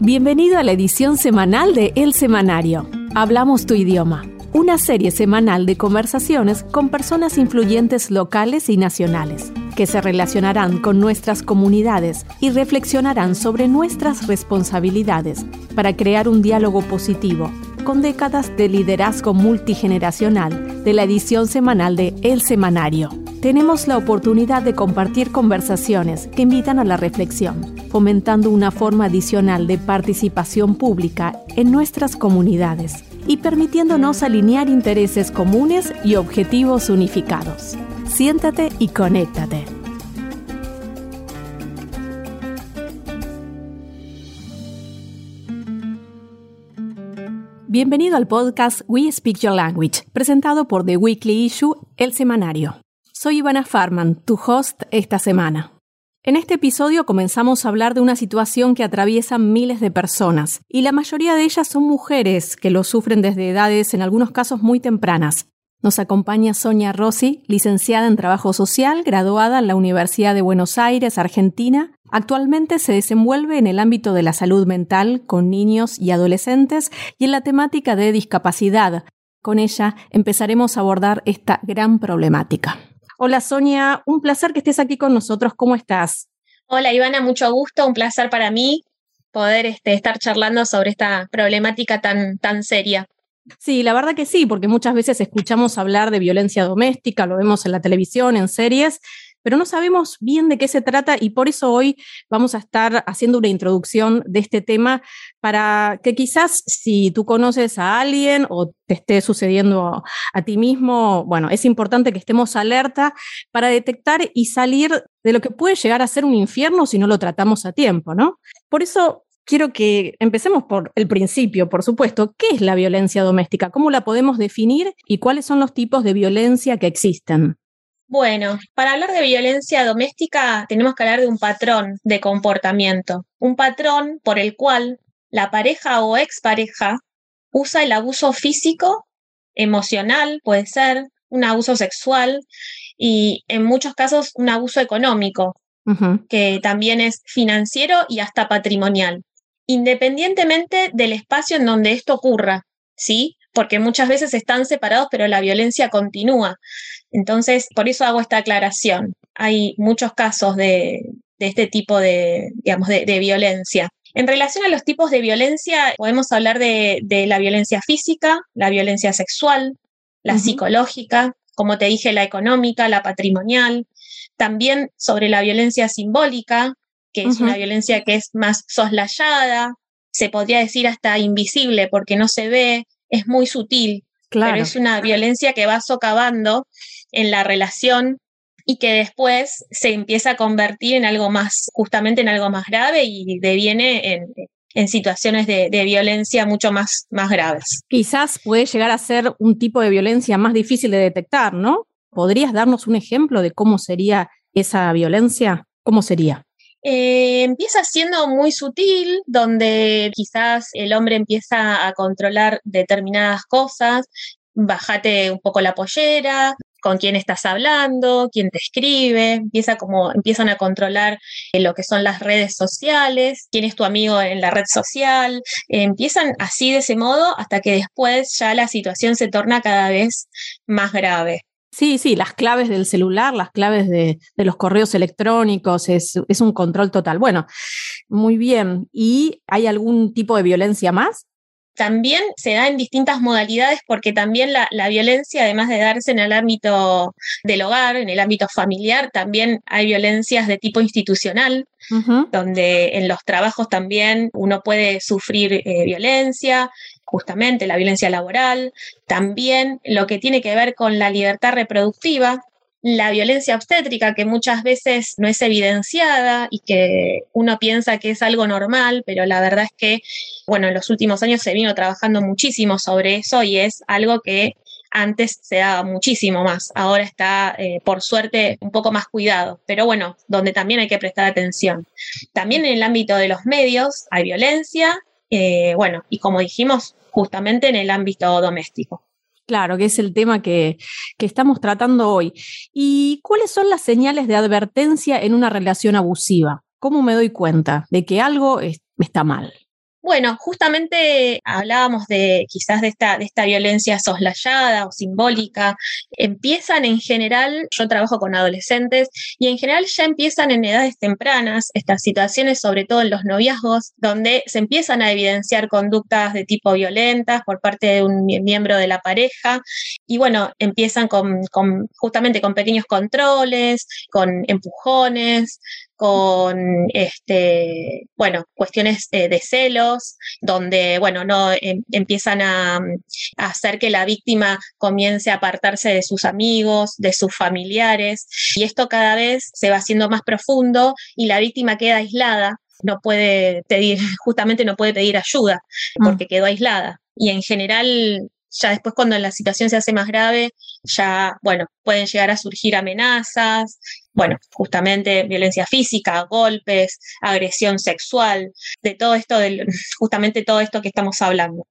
Bienvenido a la edición semanal de El Semanario. Hablamos tu idioma. Una serie semanal de conversaciones con personas influyentes locales y nacionales que se relacionarán con nuestras comunidades y reflexionarán sobre nuestras responsabilidades para crear un diálogo positivo, con décadas de liderazgo multigeneracional de la edición semanal de El Semanario. Tenemos la oportunidad de compartir conversaciones que invitan a la reflexión, fomentando una forma adicional de participación pública en nuestras comunidades y permitiéndonos alinear intereses comunes y objetivos unificados. Siéntate y conéctate. Bienvenido al podcast We Speak Your Language, presentado por The Weekly Issue, el semanario. Soy Ivana Farman, tu host esta semana. En este episodio comenzamos a hablar de una situación que atraviesa miles de personas, y la mayoría de ellas son mujeres que lo sufren desde edades en algunos casos muy tempranas. Nos acompaña Sonia Rossi, licenciada en Trabajo Social, graduada en la Universidad de Buenos Aires, Argentina. Actualmente se desenvuelve en el ámbito de la salud mental con niños y adolescentes y en la temática de discapacidad. Con ella empezaremos a abordar esta gran problemática. Hola Sonia, un placer que estés aquí con nosotros. ¿Cómo estás? Hola Ivana, mucho gusto, un placer para mí poder este, estar charlando sobre esta problemática tan, tan seria. Sí, la verdad que sí, porque muchas veces escuchamos hablar de violencia doméstica, lo vemos en la televisión, en series, pero no sabemos bien de qué se trata y por eso hoy vamos a estar haciendo una introducción de este tema para que quizás si tú conoces a alguien o te esté sucediendo a ti mismo, bueno, es importante que estemos alerta para detectar y salir de lo que puede llegar a ser un infierno si no lo tratamos a tiempo, ¿no? Por eso quiero que empecemos por el principio, por supuesto. ¿Qué es la violencia doméstica? ¿Cómo la podemos definir y cuáles son los tipos de violencia que existen? Bueno, para hablar de violencia doméstica tenemos que hablar de un patrón de comportamiento, un patrón por el cual la pareja o expareja usa el abuso físico, emocional, puede ser, un abuso sexual y en muchos casos un abuso económico, que también es financiero y hasta patrimonial independientemente del espacio en donde esto ocurra, ¿sí? Porque muchas veces están separados, pero la violencia continúa. Entonces, por eso hago esta aclaración. Hay muchos casos de, este tipo de, digamos, de, violencia. En relación a los tipos de violencia, podemos hablar de, la violencia física, la violencia sexual, la psicológica, como te dije, la económica, la patrimonial, también sobre la violencia simbólica, que es una violencia que es más soslayada, se podría decir hasta invisible porque no se ve, es muy sutil, claro. pero es una violencia que va socavando en la relación y que después se empieza a convertir en algo más, justamente en algo más grave y deviene en, en situaciones de, de, violencia mucho más, más graves. Quizás puede llegar a ser un tipo de violencia más difícil de detectar, ¿no? ¿Podrías darnos un ejemplo de cómo sería esa violencia? ¿Cómo sería? Eh, empieza siendo muy sutil, donde quizás el hombre empieza a controlar determinadas cosas, bájate un poco la pollera, con quién estás hablando, quién te escribe, empieza como, empiezan a controlar eh, lo que son las redes sociales, quién es tu amigo en la red social, empiezan así de ese modo hasta que después ya la situación se torna cada vez más grave. Sí, sí, las claves del celular, las claves de, los correos electrónicos, es, un control total. Bueno, muy bien. ¿Y hay algún tipo de violencia más? También se da en distintas modalidades porque también la, violencia, además de darse en el ámbito del hogar, en el ámbito familiar, también hay violencias de tipo institucional, donde en los trabajos también uno puede sufrir eh, violencia, justamente la violencia laboral, también lo que tiene que ver con la libertad reproductiva, la violencia obstétrica, que muchas veces no es evidenciada y que uno piensa que es algo normal, pero la verdad es que, bueno, en los últimos años se vino trabajando muchísimo sobre eso y es algo que antes se daba muchísimo más, ahora está, eh, por suerte, un poco más cuidado, pero bueno, donde también hay que prestar atención. También en el ámbito de los medios hay violencia, eh, bueno, y como dijimos, justamente en el ámbito doméstico. Claro, que es el tema que, estamos tratando hoy. ¿Y cuáles son las señales de advertencia en una relación abusiva? ¿cómo me doy cuenta de que algo está mal? Bueno, justamente hablábamos de quizás de esta, de esta violencia soslayada o simbólica. Empiezan en general, yo trabajo con adolescentes y en general ya empiezan en edades tempranas estas situaciones, sobre todo en los noviazgos, donde se empiezan a evidenciar conductas de tipo violentas por parte de un miembro de la pareja y bueno, empiezan con, con justamente con pequeños controles, con empujones, con este, bueno, cuestiones eh, de celos, donde, bueno, no em, empiezan a, hacer que la víctima comience a apartarse de sus amigos, de sus familiares, y esto cada vez se va haciendo más profundo y la víctima queda aislada, no puede pedir, justamente no puede pedir ayuda mm. porque quedó aislada. Y en general ya después cuando la situación se hace más grave, ya, bueno, pueden llegar a surgir amenazas, bueno, justamente violencia física, golpes, agresión sexual, de todo esto, justamente todo esto que estamos hablando.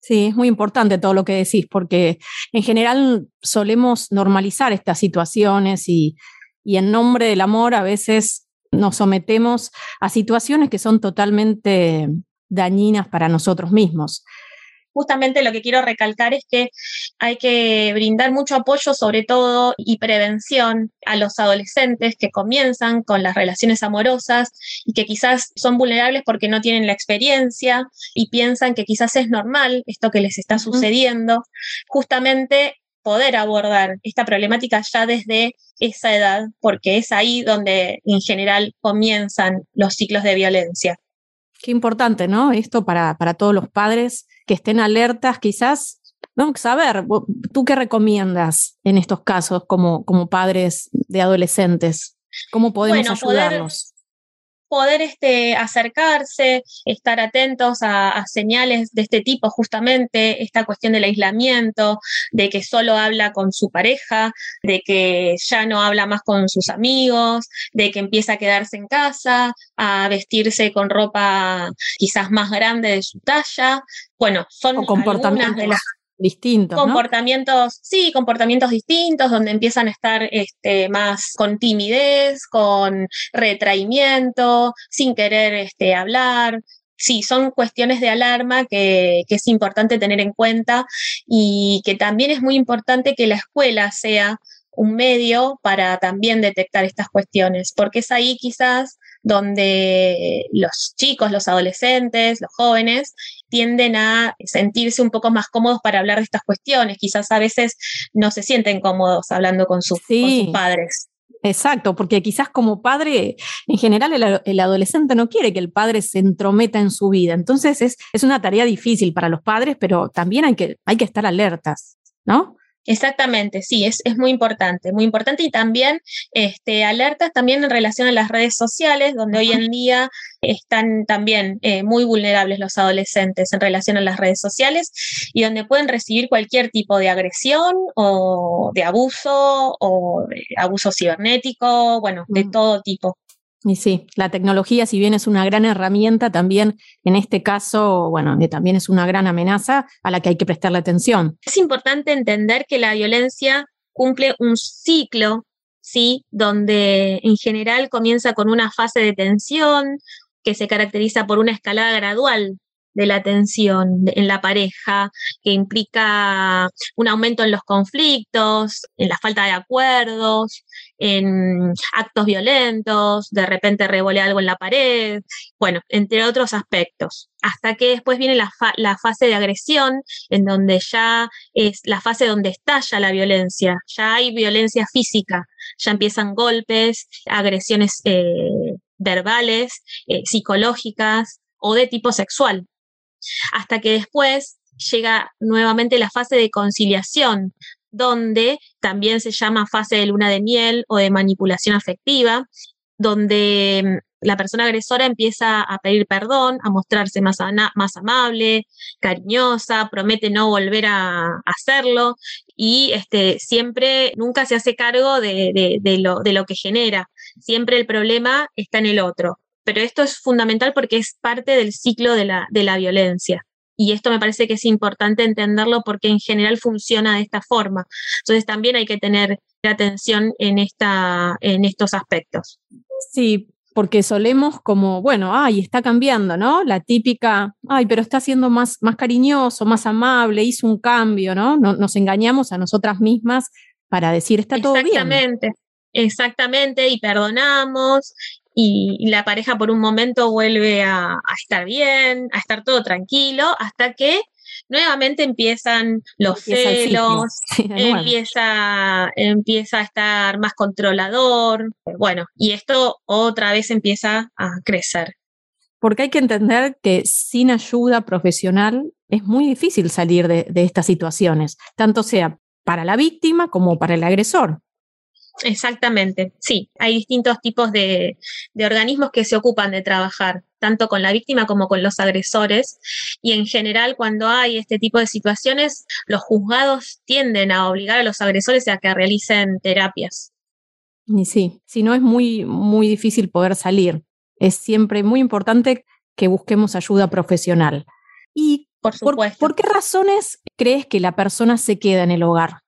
Sí, es muy importante todo lo que decís, porque en general solemos normalizar estas situaciones y, y en nombre del amor a veces nos sometemos a situaciones que son totalmente dañinas para nosotros mismos justamente lo que quiero recalcar es que hay que brindar mucho apoyo, sobre todo, y prevención a los adolescentes que comienzan con las relaciones amorosas y que quizás son vulnerables porque no tienen la experiencia y piensan que quizás es normal esto que les está sucediendo. Justamente poder abordar esta problemática ya desde esa edad, porque es ahí donde en general comienzan los ciclos de violencia. Qué importante, ¿no? Esto para, para todos los padres que estén alertas, quizás, ¿no? Saber, ¿tú qué recomiendas en estos casos como, como padres de adolescentes? ¿Cómo podemos ayudarlos? Poder este, acercarse, estar atentos a, señales de este tipo, justamente esta cuestión del aislamiento, de que solo habla con su pareja, de que ya no habla más con sus amigos, de que empieza a quedarse en casa, a vestirse con ropa quizás más grande de su talla. Bueno, son algunas de las distintos. Comportamientos, sí, comportamientos distintos, donde empiezan a estar este, más con timidez, con retraimiento, sin querer este, hablar. Sí, son cuestiones de alarma que, que es importante tener en cuenta y que también es muy importante que la escuela sea un medio para también detectar estas cuestiones, porque es ahí quizás donde los chicos, los adolescentes, los jóvenes tienden a sentirse un poco más cómodos para hablar de estas cuestiones. Quizás a veces no se sienten cómodos hablando con, sus, padres. Exacto, porque quizás como padre, en general el, adolescente no quiere que el padre se entrometa en su vida. Entonces es, es una tarea difícil para los padres, pero también hay que, hay que estar alertas, ¿no? Exactamente, sí, es, es, muy importante, muy importante y también este, alertas también en relación a las redes sociales, donde hoy en día están también eh, muy vulnerables los adolescentes en relación a las redes sociales y donde pueden recibir cualquier tipo de agresión o de abuso o de abuso cibernético, bueno, de mm. todo tipo. Y sí, la tecnología, si bien es una gran herramienta, también en este caso, bueno, también es una gran amenaza a la que hay que prestarle atención. Es importante entender que la violencia cumple un ciclo, ¿sí? Donde en general comienza con una fase de tensión que se caracteriza por una escalada gradual de la tensión en la pareja, que implica un aumento en los conflictos, en la falta de acuerdos, en actos violentos, de repente revole algo en la pared, bueno, entre otros aspectos. Hasta que después viene la, la fase de agresión, en donde ya es la fase donde estalla la violencia, ya hay violencia física, ya empiezan golpes, agresiones eh, verbales, eh, psicológicas o de tipo sexual hasta que después llega nuevamente la fase de conciliación, donde también se llama fase de luna de miel o de manipulación afectiva, donde mm, la persona agresora empieza a pedir perdón, a mostrarse más, amable, cariñosa, promete no volver a, hacerlo y este, siempre, nunca se hace cargo de, lo, de lo que genera. Siempre el problema está en el otro pero esto es fundamental porque es parte del ciclo de la, de la violencia. Y esto me parece que es importante entenderlo porque en general funciona de esta forma. Entonces también hay que tener atención en, esta, en estos aspectos. Sí, porque solemos como, bueno, ay, está cambiando, ¿no? La típica, ay, pero está siendo más, más cariñoso, más amable, hizo un cambio, ¿no? Nos engañamos a nosotras mismas para decir, está todo bien. Exactamente, exactamente, y perdonamos, y, la pareja por un momento vuelve a, estar bien, a estar todo tranquilo, hasta que nuevamente empiezan los celos, empieza, empieza a estar más controlador, bueno, y esto otra vez empieza a crecer. Porque hay que entender que sin ayuda profesional es muy difícil salir de estas situaciones, tanto sea para la víctima como para el agresor. Exactamente, sí. Hay distintos tipos de, organismos que se ocupan de trabajar, tanto con la víctima como con los agresores. Y en general, cuando hay este tipo de situaciones, los juzgados tienden a obligar a los agresores a que realicen terapias. Y sí, si no es muy, muy difícil poder salir. Es siempre muy importante que busquemos ayuda profesional. ¿Y por, ¿por qué razones crees que la persona se queda en el hogar?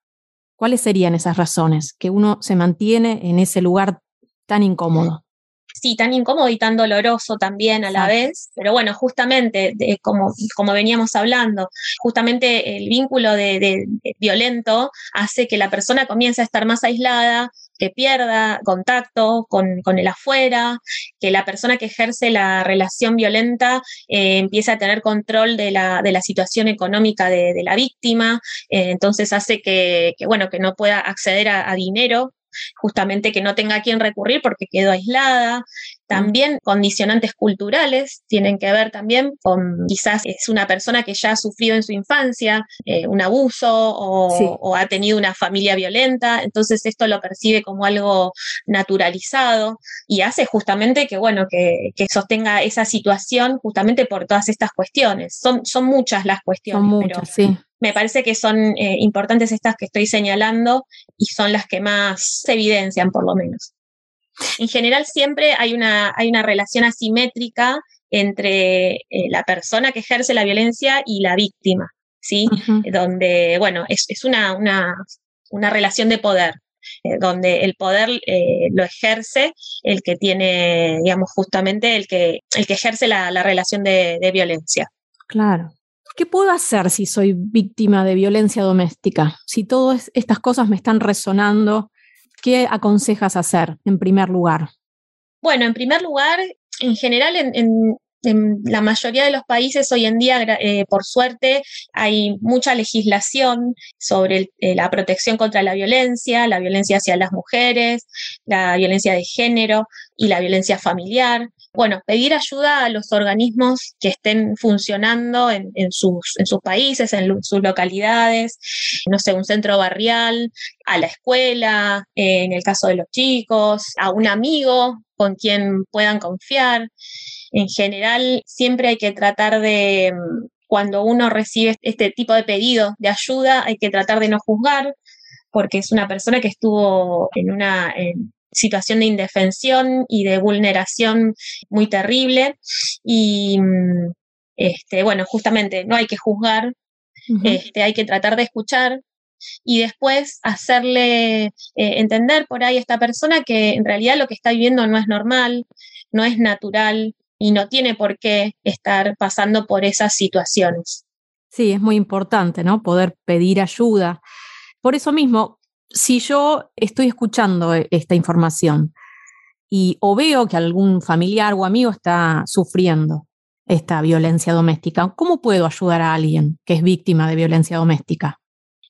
¿Cuáles serían esas razones que uno se mantiene en ese lugar tan incómodo? Sí, tan incómodo y tan doloroso también a la vez, pero bueno, justamente como, como veníamos hablando, justamente el vínculo de, violento hace que la persona comience a estar más aislada, que pierda contacto con, el afuera, que la persona que ejerce la relación violenta eh, empiece a tener control de la, de la situación económica de, la víctima, eh, entonces hace que, bueno, que no pueda acceder a dinero justamente que no tenga a quién recurrir porque quedó aislada. También condicionantes culturales tienen que ver también con quizás es una persona que ya ha sufrido en su infancia eh, un abuso o, ha tenido una familia violenta, entonces esto lo percibe como algo naturalizado y hace justamente que, bueno, que, sostenga esa situación justamente por todas estas cuestiones. Son, son muchas las cuestiones. Son muchas, sí me parece que son eh, importantes estas que estoy señalando y son las que más se evidencian, por lo menos. En general, siempre hay una, hay una relación asimétrica entre eh, la persona que ejerce la violencia y la víctima, ¿sí? Donde, bueno, es, una, una, relación de poder, eh, donde el poder lo ejerce el que tiene, digamos, justamente el que, el que ejerce la, relación de, de violencia. Claro. ¿Qué puedo hacer si soy víctima de violencia doméstica? Si todas estas cosas me están resonando, ¿qué aconsejas hacer en primer lugar? Bueno, en primer lugar, en general, en, la mayoría de los países hoy en día, eh, por suerte, hay mucha legislación sobre eh, la protección contra la violencia, la violencia hacia las mujeres, la violencia de género y la violencia familiar bueno, pedir ayuda a los organismos que estén funcionando en, sus, en sus países, en sus localidades, no sé, un centro barrial, a la escuela, en el caso de los chicos, a un amigo con quien puedan confiar. En general, siempre hay que tratar de, cuando uno recibe este tipo de pedido de ayuda, hay que tratar de no juzgar, porque es una persona que estuvo en una, situación de indefensión y de vulneración muy terrible. Y este, bueno, justamente no hay que juzgar, este, hay que tratar de escuchar y después hacerle eh, entender por ahí a esta persona que en realidad lo que está viviendo no es normal, no es natural y no tiene por qué estar pasando por esas situaciones. Sí, es muy importante, ¿no? Poder pedir ayuda. Por eso mismo, si yo estoy escuchando e, esta información y o veo que algún familiar o amigo está sufriendo esta violencia doméstica, ¿cómo puedo ayudar a alguien que es víctima de violencia doméstica?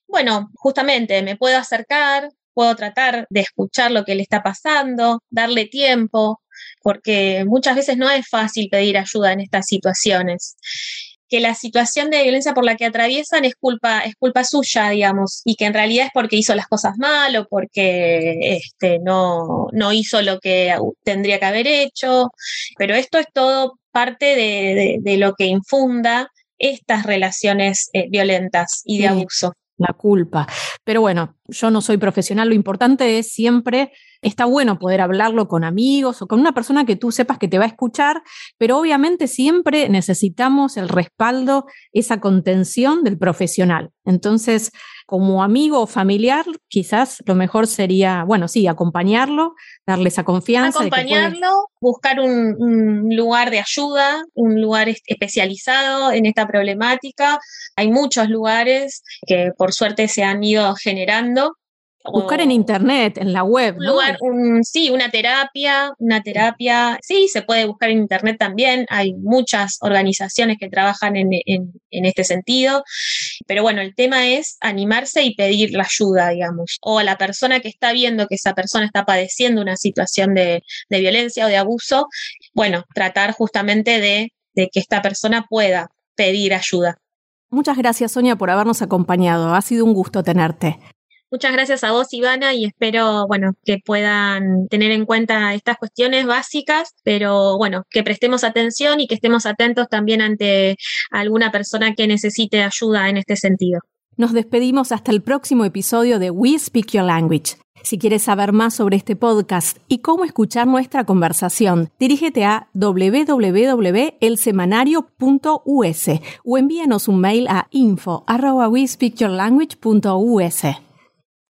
Bueno, justamente me puedo acercar, puedo tratar de escuchar lo que le está pasando, darle tiempo, porque muchas veces no es fácil pedir ayuda en estas situaciones que la situación de violencia por la que atraviesan es culpa, es culpa suya, digamos, y que en realidad es porque hizo las cosas mal o porque este, no, no hizo lo que tendría que haber hecho, pero esto es todo parte de, lo que infunda estas relaciones eh, violentas y de abuso la culpa. Pero bueno, yo no soy profesional, lo importante es siempre, está bueno poder hablarlo con amigos o con una persona que tú sepas que te va a escuchar, pero obviamente siempre necesitamos el respaldo, esa contención del profesional. Entonces, como amigo o familiar, quizás lo mejor sería, bueno, sí, acompañarlo, darle esa confianza. Acompañarlo, buscar un, lugar de ayuda, un lugar especializado en esta problemática. Hay muchos lugares que por suerte se han ido generando Buscar en internet, en la web. Un lugar, sí, una terapia, una terapia, sí, se puede buscar en internet también. Hay muchas organizaciones que trabajan en, este sentido. Pero bueno, el tema es animarse y pedir la ayuda, digamos. O a la persona que está viendo que esa persona está padeciendo una situación de, violencia o de abuso, bueno, tratar justamente de, de que esta persona pueda pedir ayuda. Muchas gracias, Sonia, por habernos acompañado. Ha sido un gusto tenerte. Muchas gracias a vos, Ivana, y espero, bueno, que puedan tener en cuenta estas cuestiones básicas, pero bueno, que prestemos atención y que estemos atentos también ante alguna persona que necesite ayuda en este sentido. Nos despedimos hasta el próximo episodio de We Speak Your Language. Si quieres saber más sobre este podcast y cómo escuchar nuestra conversación, dirígete a www.elsemanario.us o envíanos un mail a info.wespeakyourlanguage.us.